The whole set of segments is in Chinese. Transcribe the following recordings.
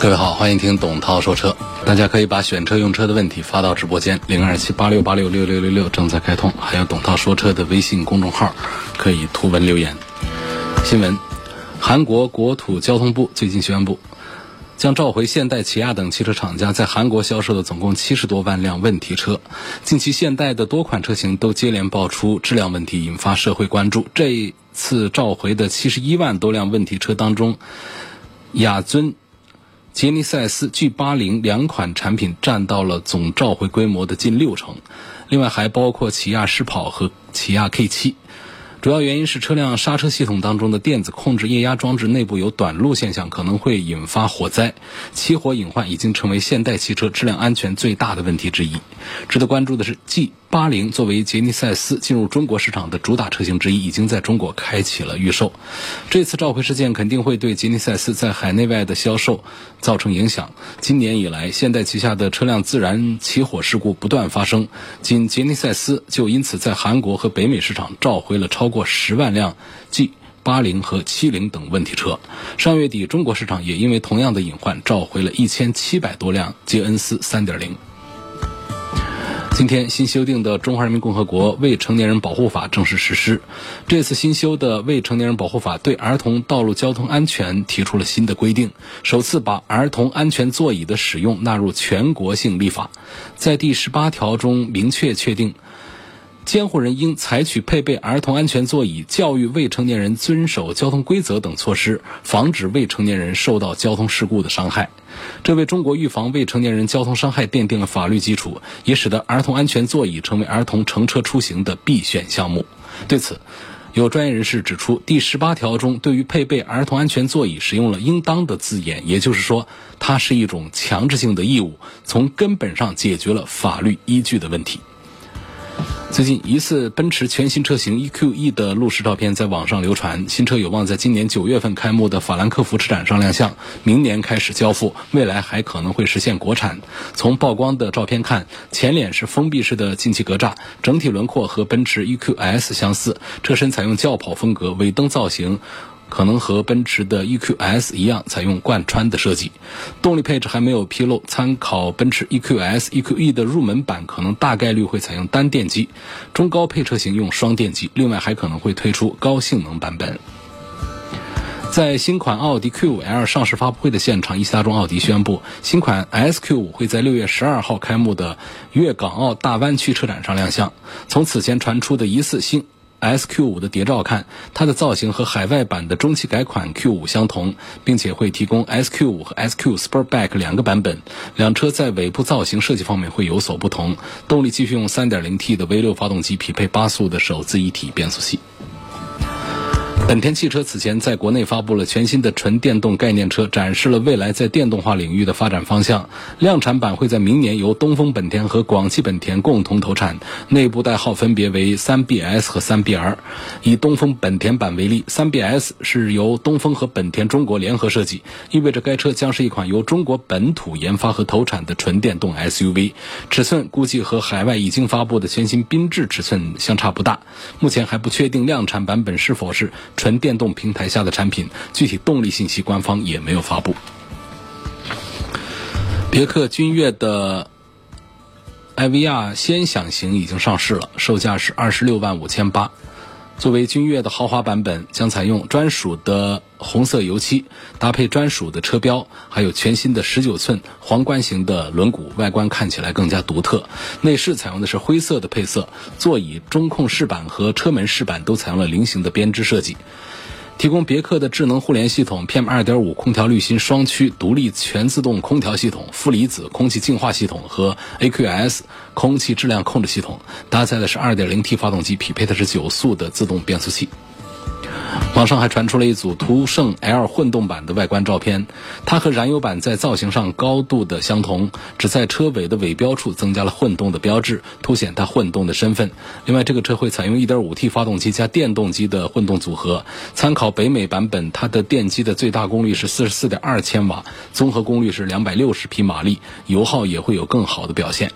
各位好，欢迎听董涛说车。大家可以把选车用车的问题发到直播间零二七八六八六六六六六，正在开通。还有董涛说车的微信公众号，可以图文留言。新闻：韩国国土交通部最近宣布，将召回现代、起亚等汽车厂家在韩国销售的总共七十多万辆问题车。近期现代的多款车型都接连爆出质量问题，引发社会关注。这一次召回的七十一万多辆问题车当中，雅尊。杰尼赛斯 G 八零两款产品占到了总召回规模的近六成，另外还包括起亚狮跑和起亚 K 七。主要原因是车辆刹车系统当中的电子控制液压装置内部有短路现象，可能会引发火灾。起火隐患已经成为现代汽车质量安全最大的问题之一。值得关注的是，G 八零作为杰尼赛斯进入中国市场的主打车型之一，已经在中国开启了预售。这次召回事件肯定会对杰尼赛斯在海内外的销售造成影响。今年以来，现代旗下的车辆自燃起火事故不断发生，仅杰尼赛斯就因此在韩国和北美市场召回了超。超过十万辆 G 八零和七零等问题车。上月底，中国市场也因为同样的隐患，召回了一千七百多辆捷恩斯三点零。今天，新修订的《中华人民共和国未成年人保护法》正式实施。这次新修的《未成年人保护法》对儿童道路交通安全提出了新的规定，首次把儿童安全座椅的使用纳入全国性立法。在第十八条中明确确定。监护人应采取配备儿童安全座椅、教育未成年人遵守交通规则等措施，防止未成年人受到交通事故的伤害。这为中国预防未成年人交通伤害奠定了法律基础，也使得儿童安全座椅成为儿童乘车出行的必选项目。对此，有专业人士指出，第十八条中对于配备儿童安全座椅使用了“应当”的字眼，也就是说，它是一种强制性的义务，从根本上解决了法律依据的问题。最近，疑似奔驰全新车型 EQE 的路试照片在网上流传。新车有望在今年九月份开幕的法兰克福车展上亮相，明年开始交付，未来还可能会实现国产。从曝光的照片看，前脸是封闭式的进气格栅，整体轮廓和奔驰 EQS 相似，车身采用轿跑风格，尾灯造型。可能和奔驰的 EQS 一样，采用贯穿的设计。动力配置还没有披露，参考奔驰 EQS、EQE 的入门版，可能大概率会采用单电机；中高配车型用双电机。另外，还可能会推出高性能版本。在新款奥迪 Q5L 上市发布会的现场，一汽大众奥迪宣布，新款 SQ5 会在六月十二号开幕的粤港澳大湾区车展上亮相。从此前传出的疑似新 SQ 五的谍照看，它的造型和海外版的中期改款 Q 五相同，并且会提供 SQ 五和 SQ Sportback 两个版本。两车在尾部造型设计方面会有所不同。动力继续用 3.0T 的 V6 发动机，匹配八速的手自一体变速器。本田汽车此前在国内发布了全新的纯电动概念车，展示了未来在电动化领域的发展方向。量产版会在明年由东风本田和广汽本田共同投产，内部代号分别为 3BS 和 3BR。以东风本田版为例，3BS 是由东风和本田中国联合设计，意味着该车将是一款由中国本土研发和投产的纯电动 SUV。尺寸估计和海外已经发布的全新缤智尺寸相差不大。目前还不确定量产版本是否是。纯电动平台下的产品，具体动力信息官方也没有发布。别克君越的艾维亚先享型已经上市了，售价是二十六万五千八。作为君越的豪华版本，将采用专属的红色油漆，搭配专属的车标，还有全新的十九寸皇冠型的轮毂，外观看起来更加独特。内饰采用的是灰色的配色，座椅、中控饰板和车门饰板都采用了菱形的编织设计。提供别克的智能互联系统、PM 二点五空调滤芯双驱独立全自动空调系统、负离子空气净化系统和 AQS 空气质量控制系统，搭载的是二点零 T 发动机，匹配的是九速的自动变速器。网上还传出了一组途胜 L 混动版的外观照片，它和燃油版在造型上高度的相同，只在车尾的尾标处增加了混动的标志，凸显它混动的身份。另外，这个车会采用 1.5T 发动机加电动机的混动组合，参考北美版本，它的电机的最大功率是44.2千瓦，综合功率是260匹马力，油耗也会有更好的表现。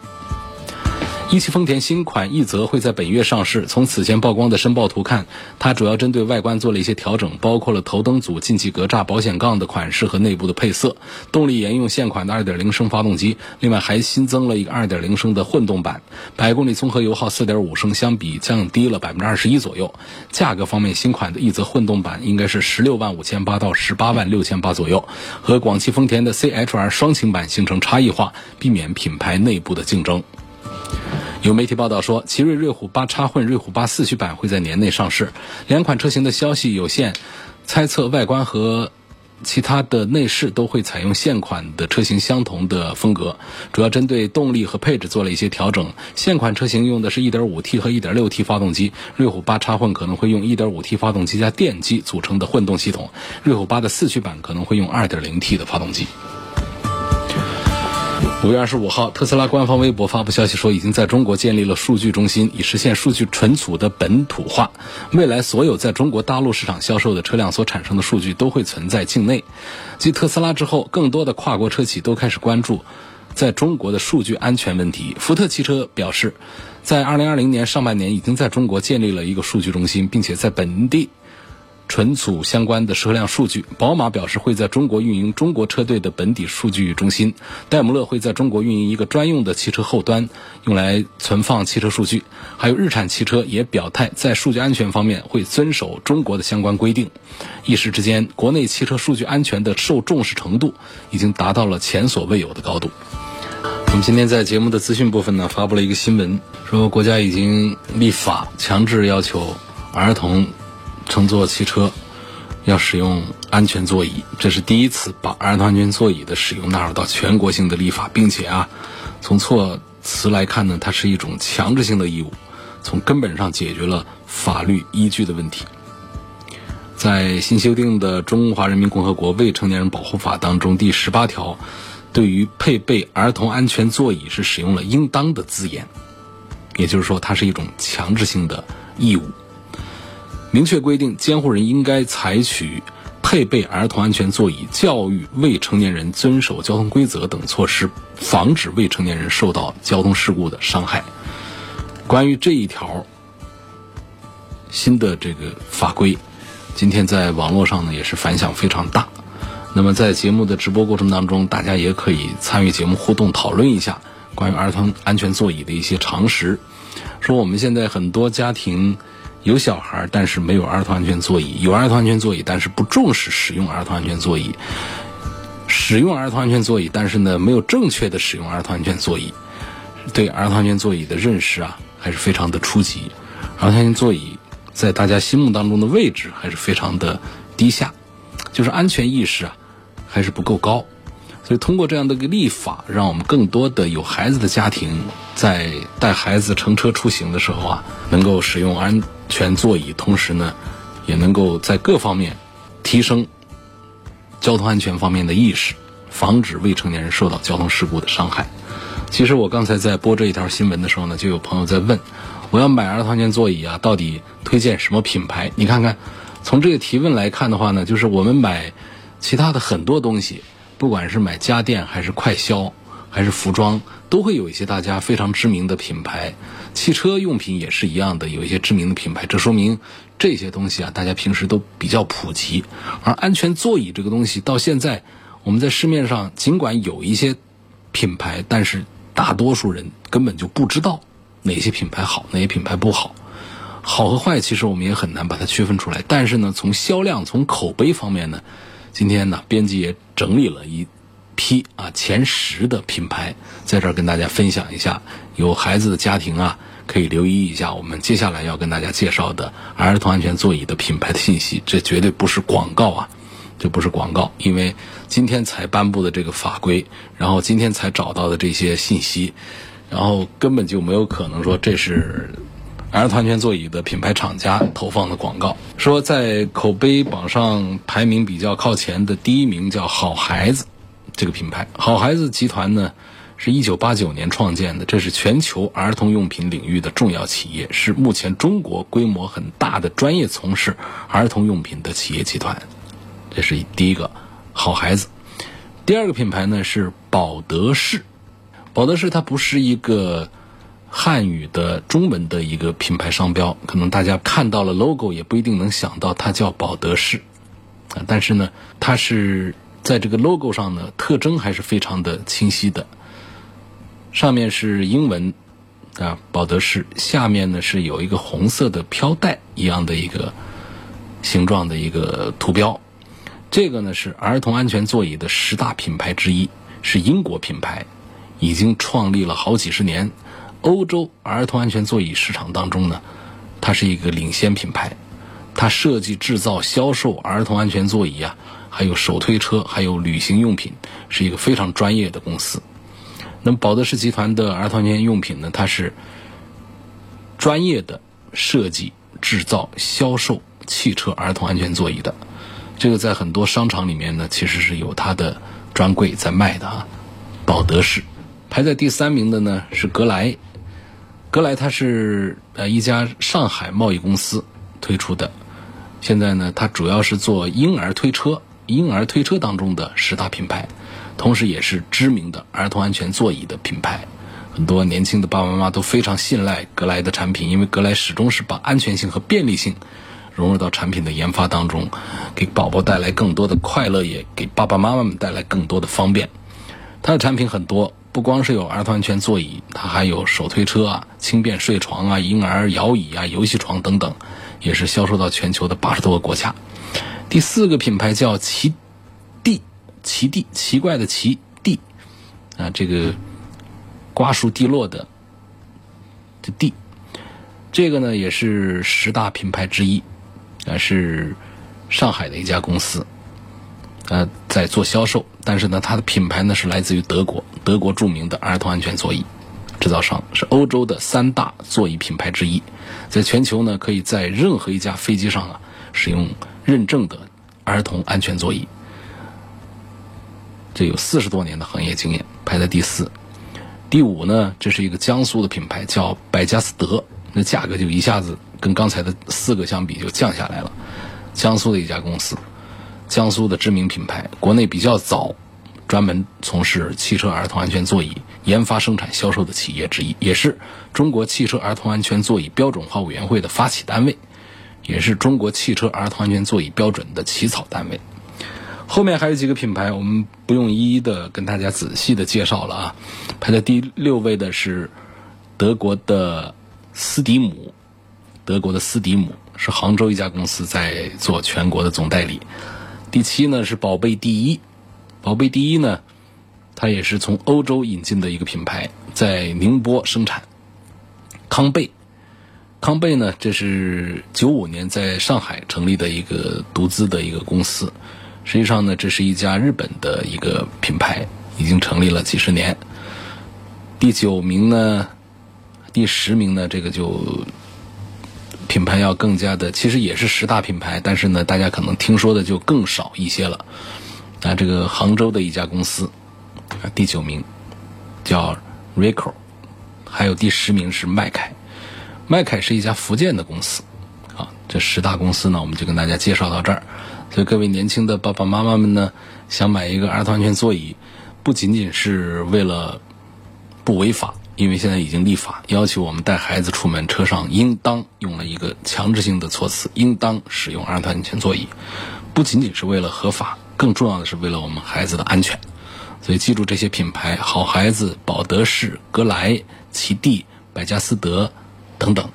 一汽丰田新款奕泽会在本月上市。从此前曝光的申报图看，它主要针对外观做了一些调整，包括了头灯组、进气格栅、保险杠的款式和内部的配色。动力沿用现款的2.0升发动机，另外还新增了一个2.0升的混动版，百公里综合油耗4.5升，相比降低了21%左右。价格方面，新款的奕泽混动版应该是16万五千八到18万六千八左右，和广汽丰田的 CHR 双擎版形成差异化，避免品牌内部的竞争。有媒体报道说，奇瑞瑞虎八插混、瑞虎八四驱版会在年内上市。两款车型的消息有限，猜测外观和其他的内饰都会采用现款的车型相同的风格，主要针对动力和配置做了一些调整。现款车型用的是 1.5T 和 1.6T 发动机，瑞虎八插混可能会用 1.5T 发动机加电机组成的混动系统，瑞虎八的四驱版可能会用 2.0T 的发动机。五月二十五号，特斯拉官方微博发布消息说，已经在中国建立了数据中心，以实现数据存储的本土化。未来所有在中国大陆市场销售的车辆所产生的数据都会存在境内。继特斯拉之后，更多的跨国车企都开始关注在中国的数据安全问题。福特汽车表示，在二零二零年上半年已经在中国建立了一个数据中心，并且在本地。存储相关的车辆数据，宝马表示会在中国运营中国车队的本地数据中心，戴姆勒会在中国运营一个专用的汽车后端，用来存放汽车数据。还有日产汽车也表态，在数据安全方面会遵守中国的相关规定。一时之间，国内汽车数据安全的受重视程度已经达到了前所未有的高度。我们今天在节目的资讯部分呢，发布了一个新闻，说国家已经立法强制要求儿童。乘坐汽车要使用安全座椅，这是第一次把儿童安全座椅的使用纳入到全国性的立法，并且啊，从措辞来看呢，它是一种强制性的义务，从根本上解决了法律依据的问题。在新修订的《中华人民共和国未成年人保护法》当中，第十八条对于配备儿童安全座椅是使用了“应当”的字眼，也就是说，它是一种强制性的义务。明确规定，监护人应该采取配备儿童安全座椅、教育未成年人遵守交通规则等措施，防止未成年人受到交通事故的伤害。关于这一条新的这个法规，今天在网络上呢也是反响非常大。那么在节目的直播过程当中，大家也可以参与节目互动讨论一下关于儿童安全座椅的一些常识。说我们现在很多家庭。有小孩，但是没有儿童安全座椅；有儿童安全座椅，但是不重视使用儿童安全座椅；使用儿童安全座椅，但是呢，没有正确的使用儿童安全座椅。对儿童安全座椅的认识啊，还是非常的初级。儿童安全座椅在大家心目当中的位置还是非常的低下，就是安全意识啊，还是不够高。所以通过这样的一个立法，让我们更多的有孩子的家庭在带孩子乘车出行的时候啊，能够使用安。全座椅，同时呢，也能够在各方面提升交通安全方面的意识，防止未成年人受到交通事故的伤害。其实我刚才在播这一条新闻的时候呢，就有朋友在问，我要买儿童安全座椅啊，到底推荐什么品牌？你看看，从这个提问来看的话呢，就是我们买其他的很多东西，不管是买家电还是快消还是服装，都会有一些大家非常知名的品牌。汽车用品也是一样的，有一些知名的品牌，这说明这些东西啊，大家平时都比较普及。而安全座椅这个东西，到现在我们在市面上尽管有一些品牌，但是大多数人根本就不知道哪些品牌好，哪些品牌不好，好和坏其实我们也很难把它区分出来。但是呢，从销量、从口碑方面呢，今天呢，编辑也整理了一。批啊前十的品牌，在这儿跟大家分享一下。有孩子的家庭啊，可以留意一下我们接下来要跟大家介绍的儿童安全座椅的品牌的信息。这绝对不是广告啊，这不是广告，因为今天才颁布的这个法规，然后今天才找到的这些信息，然后根本就没有可能说这是儿童安全座椅的品牌厂家投放的广告，说在口碑榜上排名比较靠前的第一名叫好孩子这个品牌。好孩子集团呢是一九八九年创建的，这是全球儿童用品领域的重要企业，是目前中国规模很大的专业从事儿童用品的企业集团。这是第一个好孩子。第二个品牌呢是宝德仕，宝德仕它不是一个。汉语的中文的一个品牌商标，可能大家看到了 logo 也不一定能想到它叫宝德仕，啊，但是呢，它是在这个 logo 上呢，特征还是非常的清晰的。上面是英文啊，宝德仕，下面呢是有一个红色的飘带一样的一个形状的一个图标。这个呢是儿童安全座椅的十大品牌之一，是英国品牌，已经创立了好几十年。欧洲儿童安全座椅市场当中呢，它是一个领先品牌，它设计、制造、销售儿童安全座椅啊，还有手推车，还有旅行用品，是一个非常专业的公司。那么宝德仕集团的儿童安全用品呢，它是专业的设计、制造、销售汽车儿童安全座椅的，这个在很多商场里面呢，其实是有它的专柜在卖的啊。宝德仕排在第三名的呢是格莱。格莱它是呃一家上海贸易公司推出的，现在呢，它主要是做婴儿推车，婴儿推车当中的十大品牌，同时也是知名的儿童安全座椅的品牌。很多年轻的爸爸妈妈都非常信赖格莱的产品，因为格莱始终是把安全性和便利性融入到产品的研发当中，给宝宝带来更多的快乐，也给爸爸妈妈们带来更多的方便。它的产品很多。不光是有儿童安全座椅，它还有手推车啊、轻便睡床啊、婴儿摇椅啊、游戏床等等，也是销售到全球的八十多个国家。第四个品牌叫奇地，奇地奇怪的奇地。啊，这个瓜熟蒂落的这地，这个呢也是十大品牌之一。啊，是上海的一家公司。呃，在做销售，但是呢，它的品牌呢是来自于德国，德国著名的儿童安全座椅制造商，是欧洲的三大座椅品牌之一，在全球呢，可以在任何一架飞机上啊使用认证的儿童安全座椅，这有四十多年的行业经验，排在第四。第五呢，这是一个江苏的品牌，叫百家斯德，那价格就一下子跟刚才的四个相比就降下来了，江苏的一家公司。江苏的知名品牌，国内比较早，专门从事汽车儿童安全座椅研发、生产、销售的企业之一，也是中国汽车儿童安全座椅标准化委员会的发起单位，也是中国汽车儿童安全座椅标准的起草单位。后面还有几个品牌，我们不用一一的跟大家仔细的介绍了啊。排在第六位的是德国的斯迪姆，德国的斯迪姆是杭州一家公司在做全国的总代理。第七呢是宝贝第一，宝贝第一呢，它也是从欧洲引进的一个品牌，在宁波生产。康贝，康贝呢，这是九五年在上海成立的一个独资的一个公司。实际上呢，这是一家日本的一个品牌，已经成立了几十年。第九名呢，第十名呢，这个就。品牌要更加的，其实也是十大品牌，但是呢，大家可能听说的就更少一些了。啊，这个杭州的一家公司，啊，第九名叫 Rico，还有第十名是麦凯。麦凯是一家福建的公司。啊，这十大公司呢，我们就跟大家介绍到这儿。所以各位年轻的爸爸妈妈们呢，想买一个儿童安全座椅，不仅仅是为了不违法。因为现在已经立法要求我们带孩子出门，车上应当用了一个强制性的措辞，应当使用儿童安全座椅，不仅仅是为了合法，更重要的是为了我们孩子的安全。所以记住这些品牌：好孩子、宝德仕、格莱、奇地、百家斯德等等。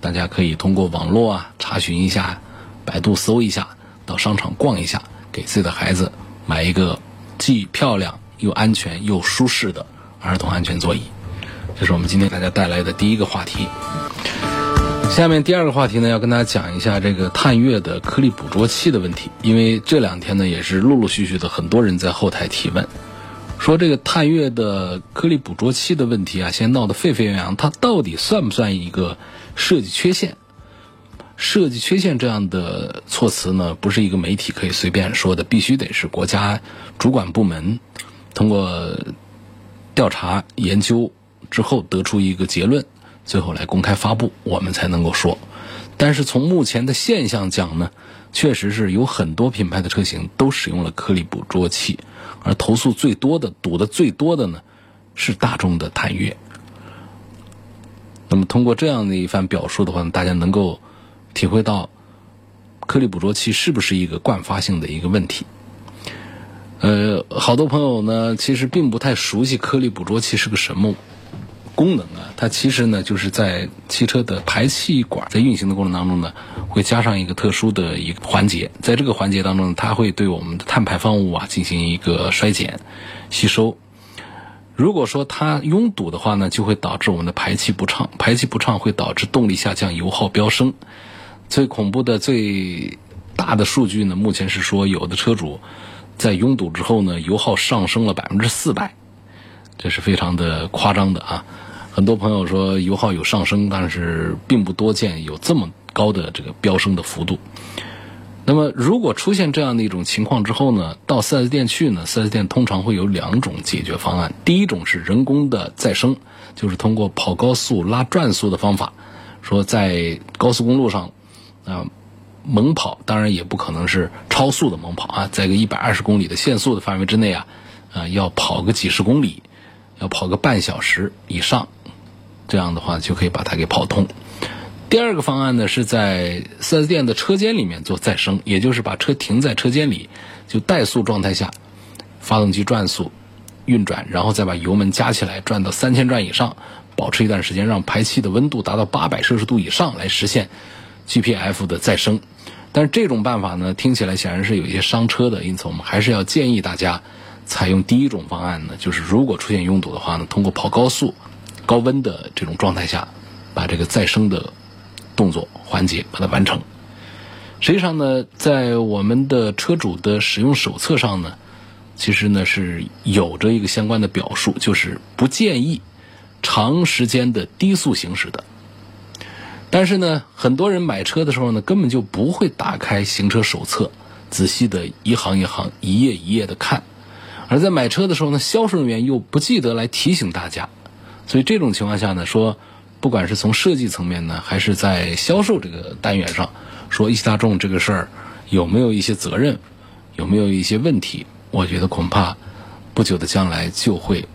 大家可以通过网络啊查询一下，百度搜一下，到商场逛一下，给自己的孩子买一个既漂亮又安全又舒适的。儿童安全座椅，这是我们今天给大家带来的第一个话题。下面第二个话题呢，要跟大家讲一下这个探月的颗粒捕捉器的问题。因为这两天呢，也是陆陆续续的很多人在后台提问，说这个探岳的颗粒捕捉器的问题啊，现在闹得沸沸扬扬，它到底算不算一个设计缺陷？设计缺陷这样的措辞呢，不是一个媒体可以随便说的，必须得是国家主管部门通过调查研究之后得出一个结论，最后来公开发布，我们才能够说。但是从目前的现象讲呢，确实是有很多品牌的车型都使用了颗粒捕捉器。而投诉最多的、堵的最多的呢，是大众的探岳。那么通过这样的一番表述的话，大家能够体会到颗粒捕捉器是不是一个惯发性的一个问题。呃，好多朋友呢，其实并不太熟悉颗粒捕捉器是个什么。功能啊，它其实呢就是在汽车的排气管在运行的过程当中呢，会加上一个特殊的一个环节，在这个环节当中，它会对我们的碳排放物啊进行一个衰减、吸收。如果说它拥堵的话呢，就会导致我们的排气不畅，排气不畅会导致动力下降、油耗飙升。最恐怖的、最大的数据呢，目前是说有的车主在拥堵之后呢，油耗上升了百分之四百，这是非常的夸张的啊。很多朋友说油耗有上升，但是并不多见有这么高的这个飙升的幅度。那么，如果出现这样的一种情况之后呢，到 4S 店去呢，4S 店通常会有两种解决方案。第一种是人工的再生，就是通过跑高速拉转速的方法，说在高速公路上啊猛跑，当然也不可能是超速的猛跑啊，在个一百二十公里的限速的范围之内啊，啊要跑个几十公里，要跑个半小时以上。这样的话就可以把它给跑通。第二个方案呢，是在 4S 店的车间里面做再生，也就是把车停在车间里，就怠速状态下，发动机转速运转，然后再把油门加起来，转到三千转以上，保持一段时间，让排气的温度达到八百摄氏度以上，来实现 GPF 的再生。但是这种办法呢，听起来显然是有一些伤车的，因此我们还是要建议大家采用第一种方案呢，就是如果出现拥堵的话呢，通过跑高速。高温的这种状态下，把这个再生的动作环节把它完成。实际上呢，在我们的车主的使用手册上呢，其实呢是有着一个相关的表述，就是不建议长时间的低速行驶的。但是呢，很多人买车的时候呢，根本就不会打开行车手册，仔细的一行一行、一页一页的看。而在买车的时候呢，销售人员又不记得来提醒大家。所以这种情况下呢，说不管是从设计层面呢，还是在销售这个单元上，说一汽大众这个事儿有没有一些责任，有没有一些问题，我觉得恐怕不久的将来就会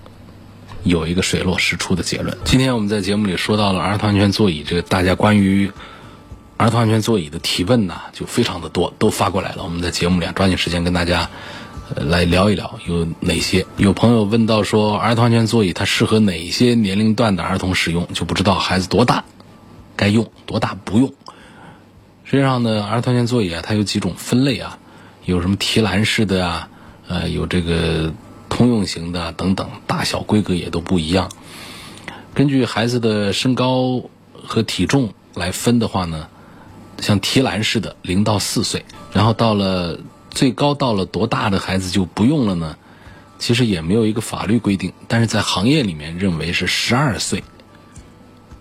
有一个水落石出的结论。今天我们在节目里说到了儿童安全座椅，这个大家关于儿童安全座椅的提问呢，就非常的多，都发过来了。我们在节目里抓紧时间跟大家。来聊一聊有哪些？有朋友问到说，儿童安全座椅它适合哪些年龄段的儿童使用？就不知道孩子多大该用，多大不用。实际上呢，儿童安全座椅啊，它有几种分类啊，有什么提篮式的啊，呃，有这个通用型的等等，大小规格也都不一样。根据孩子的身高和体重来分的话呢，像提篮式的，零到四岁，然后到了。最高到了多大的孩子就不用了呢？其实也没有一个法律规定，但是在行业里面认为是十二岁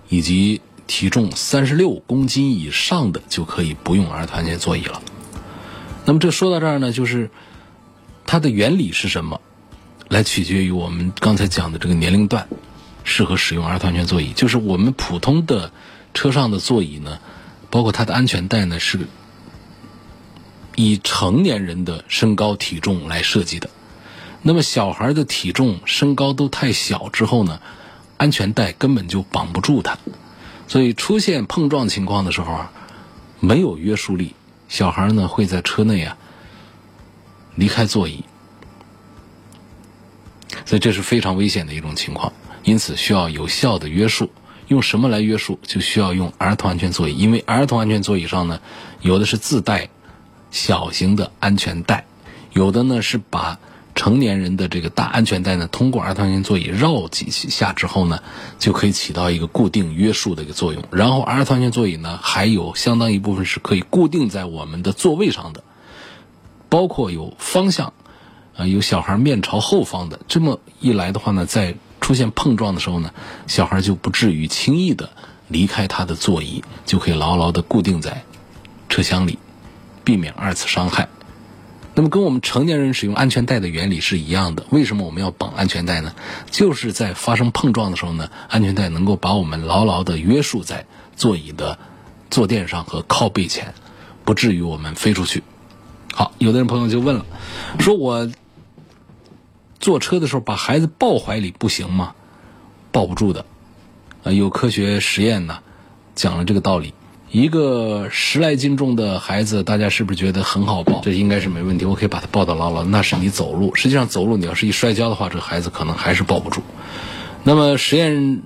以及体重三十六公斤以上的就可以不用儿童安全座椅了。那么这说到这儿呢，就是它的原理是什么？来取决于我们刚才讲的这个年龄段适合使用儿童安全座椅。就是我们普通的车上的座椅呢，包括它的安全带呢是。以成年人的身高体重来设计的，那么小孩的体重身高都太小之后呢，安全带根本就绑不住他，所以出现碰撞情况的时候啊，没有约束力，小孩呢会在车内啊离开座椅，所以这是非常危险的一种情况，因此需要有效的约束。用什么来约束？就需要用儿童安全座椅，因为儿童安全座椅上呢，有的是自带。小型的安全带，有的呢是把成年人的这个大安全带呢，通过儿童安全座椅绕几下之后呢，就可以起到一个固定约束的一个作用。然后儿童安全座椅呢，还有相当一部分是可以固定在我们的座位上的，包括有方向，啊，有小孩面朝后方的，这么一来的话呢，在出现碰撞的时候呢，小孩就不至于轻易的离开他的座椅，就可以牢牢的固定在车厢里，避免二次伤害。那么跟我们成年人使用安全带的原理是一样的。为什么我们要绑安全带呢？就是在发生碰撞的时候呢，安全带能够把我们牢牢的约束在座椅的坐垫上和靠背前，不至于我们飞出去。好，有的人朋友就问了，说我坐车的时候把孩子抱怀里不行吗？抱不住的，啊，有科学实验呢，讲了这个道理。一个十来斤重的孩子，大家是不是觉得很好抱？这应该是没问题，我可以把他抱得牢牢。那是你走路，实际上走路你要是一摔跤的话，这个孩子可能还是抱不住。那么实验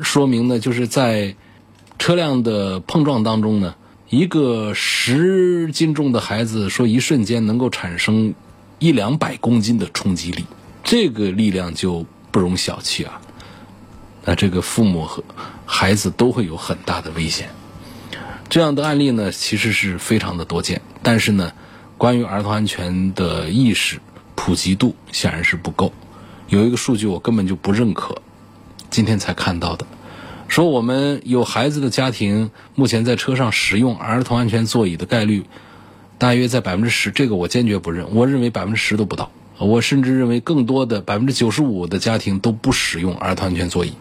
说明呢，就是在车辆的碰撞当中呢，一个十斤重的孩子说一瞬间能够产生一两百公斤的冲击力，这个力量就不容小觑啊。那这个父母和孩子都会有很大的危险。这样的案例呢，其实是非常的多见，但是呢，关于儿童安全的意识普及度显然是不够。有一个数据我根本就不认可，今天才看到的，说我们有孩子的家庭目前在车上使用儿童安全座椅的概率大约在百分之十，这个我坚决不认，我认为百分之十都不到，我甚至认为更多的百分之九十五的家庭都不使用儿童安全座椅。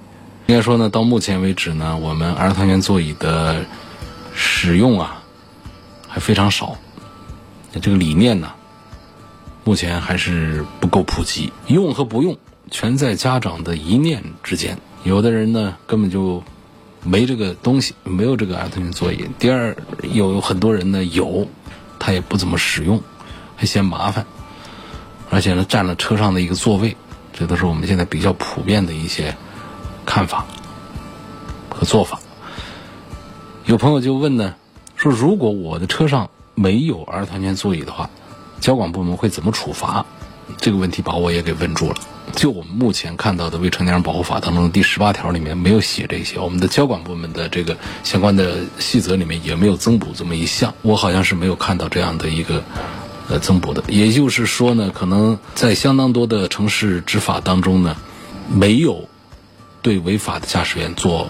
应该说呢，到目前为止呢，我们儿童安全座椅的使用啊，还非常少。这个理念呢，目前还是不够普及。用和不用，全在家长的一念之间。有的人呢，根本就没这个东西，没有这个儿童安全座椅。第二，有很多人呢有，他也不怎么使用，还嫌麻烦，而且呢占了车上的一个座位。这都是我们现在比较普遍的一些看法和做法。有朋友就问呢，说如果我的车上没有儿童安全座椅的话，交管部门会怎么处罚？这个问题把我也给问住了。就我们目前看到的《未成年人保护法》当中的第十八条里面没有写这些，我们的交管部门的这个相关的细则里面也没有增补这么一项，我好像是没有看到这样的一个呃增补的。也就是说呢，可能在相当多的城市执法当中呢，没有对违法的驾驶员做。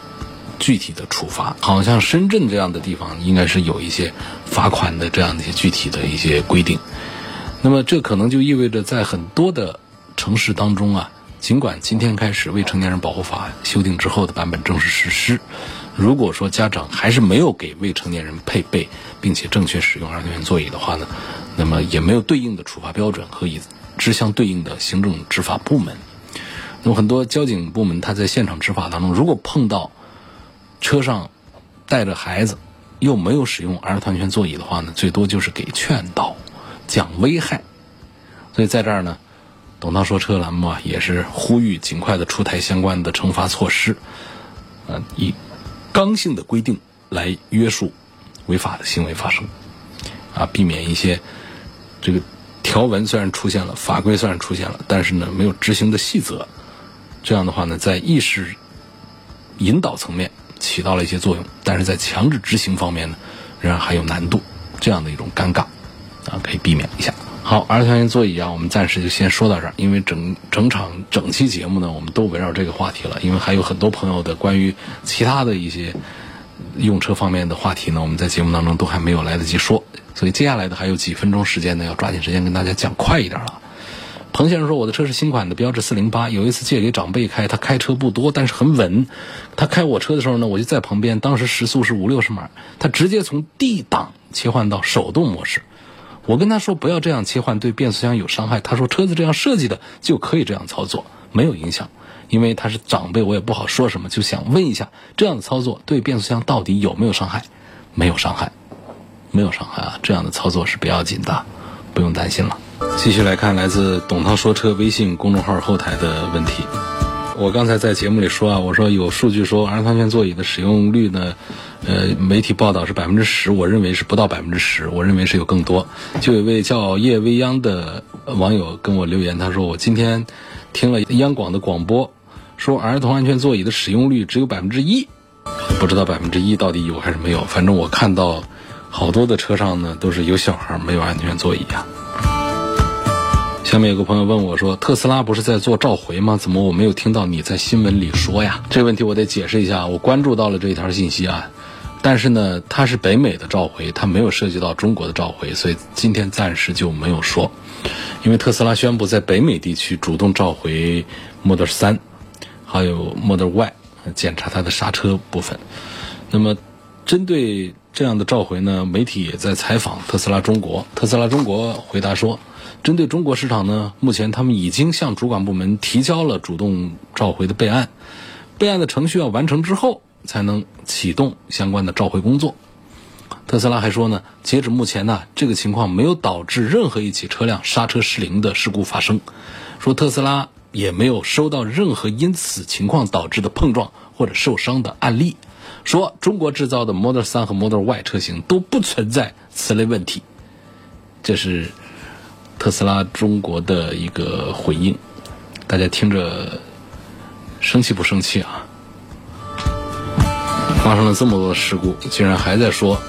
具体的处罚，好像深圳这样的地方应该是有一些罚款的这样的一些具体的一些规定。那么这可能就意味着在很多的城市当中啊，尽管今天开始未成年人保护法修订之后的版本正式实施，如果说家长还是没有给未成年人配备并且正确使用儿童安全座椅的话呢，那么也没有对应的处罚标准和以之相对应的行政执法部门。那么很多交警部门他在现场执法当中，如果碰到车上带着孩子，又没有使用儿童安全座椅的话呢，最多就是给劝导、讲危害。所以在这儿呢，董涛说车栏目啊，也是呼吁尽快的出台相关的惩罚措施，呃，以刚性的规定来约束违法的行为发生，啊，避免一些这个条文虽然出现了，法规虽然出现了，但是呢，没有执行的细则。这样的话呢，在意识引导层面。起到了一些作用，但是在强制执行方面呢，仍然还有难度，这样的一种尴尬，啊，可以避免一下。好，儿童安全座椅啊，我们暂时就先说到这儿，因为整整场整期节目呢，我们都围绕这个话题了，因为还有很多朋友的关于其他的一些用车方面的话题呢，我们在节目当中都还没有来得及说，所以接下来的还有几分钟时间呢，要抓紧时间跟大家讲快一点了。彭先生说：“我的车是新款的，标致四零八。有一次借给长辈开，他开车不多，但是很稳。他开我车的时候呢，我就在旁边。当时时速是五六十码，他直接从 D 档切换到手动模式。我跟他说不要这样切换，对变速箱有伤害。他说车子这样设计的就可以这样操作，没有影响。因为他是长辈，我也不好说什么，就想问一下这样的操作对变速箱到底有没有伤害？没有伤害，没有伤害啊！这样的操作是不要紧的，不用担心了。”继续来看来自董涛说车微信公众号后台的问题。我刚才在节目里说啊，我说有数据说儿童安全座椅的使用率呢，呃，媒体报道是百分之十，我认为是不到百分之十，我认为是有更多。就有一位叫叶未央的网友跟我留言，他说我今天听了央广的广播，说儿童安全座椅的使用率只有百分之一，不知道百分之一到底有还是没有。反正我看到好多的车上呢都是有小孩没有安全座椅呀。下面有个朋友问我说：“特斯拉不是在做召回吗？怎么我没有听到你在新闻里说呀？”这个问题我得解释一下，我关注到了这条信息啊，但是呢，它是北美的召回，它没有涉及到中国的召回，所以今天暂时就没有说。因为特斯拉宣布在北美地区主动召回 Model 3，还有 Model Y，检查它的刹车部分。那么，针对这样的召回呢，媒体也在采访特斯拉中国。特斯拉中国回答说。针对中国市场呢，目前他们已经向主管部门提交了主动召回的备案，备案的程序要完成之后，才能启动相关的召回工作。特斯拉还说呢，截止目前呢，这个情况没有导致任何一起车辆刹车失灵的事故发生，说特斯拉也没有收到任何因此情况导致的碰撞或者受伤的案例，说中国制造的 Model 3和 Model Y 车型都不存在此类问题，这是。特斯拉中国的一个回应，大家听着生气不生气啊？发生了这么多事故，竟然还在说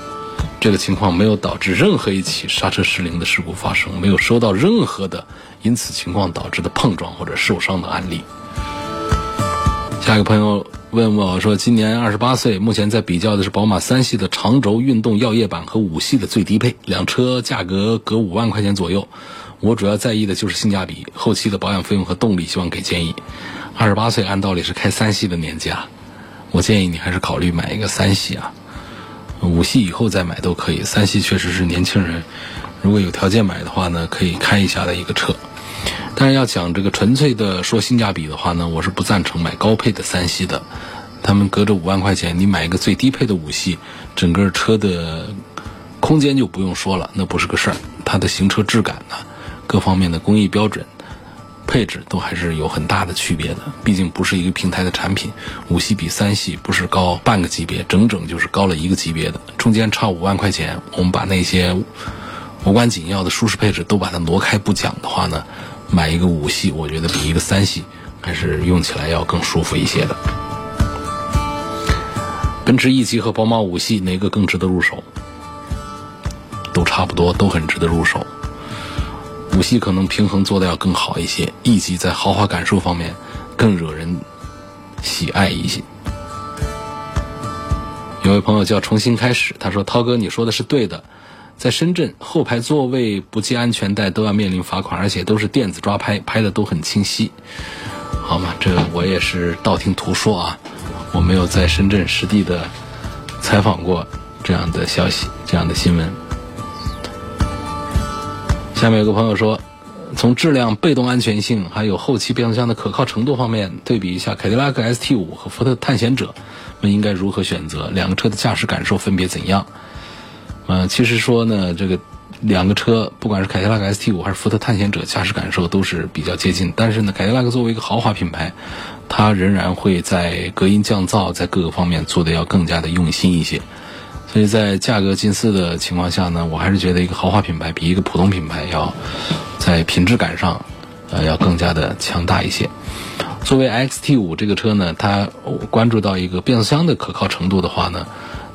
这个情况没有导致任何一起刹车失灵的事故发生，没有收到任何的因此情况导致的碰撞或者受伤的案例。下一个朋友问我说：“今年二十八岁，目前在比较的是宝马三系的长轴运动耀夜版和五系的最低配，两车价格隔五万块钱左右。”我主要在意的就是性价比、后期的保养费用和动力，希望给建议。二十八岁按道理是开三系的年纪啊，我建议你还是考虑买一个三系啊，五系以后再买都可以。三系确实是年轻人如果有条件买的话呢，可以开一下的一个车。但是要讲这个纯粹的说性价比的话呢，我是不赞成买高配的三系的。他们隔着五万块钱，你买一个最低配的五系，整个车的空间就不用说了，那不是个事儿。它的行车质感呢？各方面的工艺标准、配置都还是有很大的区别的。毕竟不是一个平台的产品，五系比三系不是高半个级别，整整就是高了一个级别的。中间差五万块钱，我们把那些无关紧要的舒适配置都把它挪开不讲的话呢，买一个五系，我觉得比一个三系还是用起来要更舒服一些的。奔驰 E 级和宝马五系哪个更值得入手？都差不多，都很值得入手。五系可能平衡做的要更好一些，E 级在豪华感受方面更惹人喜爱一些。有位朋友叫重新开始，他说：“涛哥，你说的是对的，在深圳后排座位不系安全带都要面临罚款，而且都是电子抓拍，拍的都很清晰。”好嘛，这我也是道听途说啊，我没有在深圳实地的采访过这样的消息，这样的新闻。下面有个朋友说，从质量、被动安全性还有后期变速箱的可靠程度方面对比一下，凯迪拉克 ST5 和福特探险者，们应该如何选择？两个车的驾驶感受分别怎样？嗯，其实说呢，这个两个车，不管是凯迪拉克 ST5 还是福特探险者，驾驶感受都是比较接近。但是呢，凯迪拉克作为一个豪华品牌，它仍然会在隔音降噪在各个方面做的要更加的用心一些。所以在价格近似的情况下呢，我还是觉得一个豪华品牌比一个普通品牌要在品质感上，呃，要更加的强大一些。作为 XT5 这个车呢，它关注到一个变速箱的可靠程度的话呢，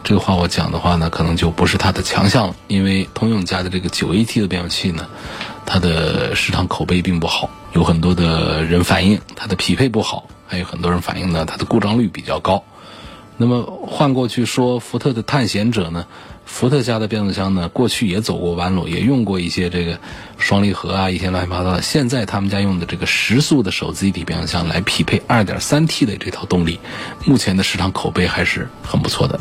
这个话我讲的话呢，可能就不是它的强项了。因为通用家的这个九 AT 的变速器呢，它的市场口碑并不好，有很多的人反映它的匹配不好，还有很多人反映呢它的故障率比较高。那么换过去说，福特的探险者呢，福特家的变速箱呢，过去也走过弯路，也用过一些这个双离合啊，一些乱七八糟的。现在他们家用的这个十速的手自一体变速箱来匹配 2.3T 的这套动力，目前的市场口碑还是很不错的。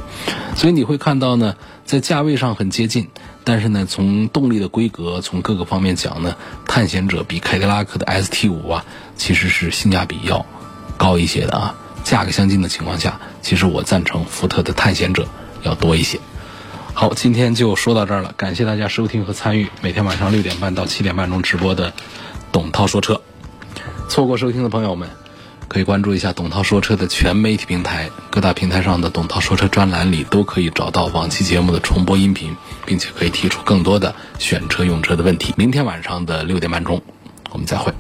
所以你会看到呢，在价位上很接近，但是呢，从动力的规格，从各个方面讲呢，探险者比凯迪拉克的 ST5 啊，其实是性价比要高一些的啊。价格相近的情况下，其实我赞成福特的探险者要多一些。好，今天就说到这儿了，感谢大家收听和参与每天晚上六点半到七点半钟直播的董涛说车。错过收听的朋友们，可以关注一下董涛说车的全媒体平台，各大平台上的董涛说车专栏里都可以找到往期节目的重播音频，并且可以提出更多的选车用车的问题。明天晚上的六点半钟，我们再会。